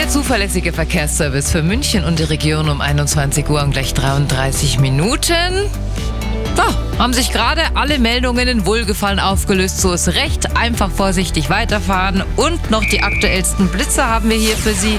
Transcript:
Der zuverlässige Verkehrsservice für München und die Region um 21 Uhr und gleich 33 Minuten. So, haben sich gerade alle Meldungen in Wohlgefallen aufgelöst. So ist recht. Einfach vorsichtig weiterfahren. Und noch die aktuellsten Blitze haben wir hier für Sie.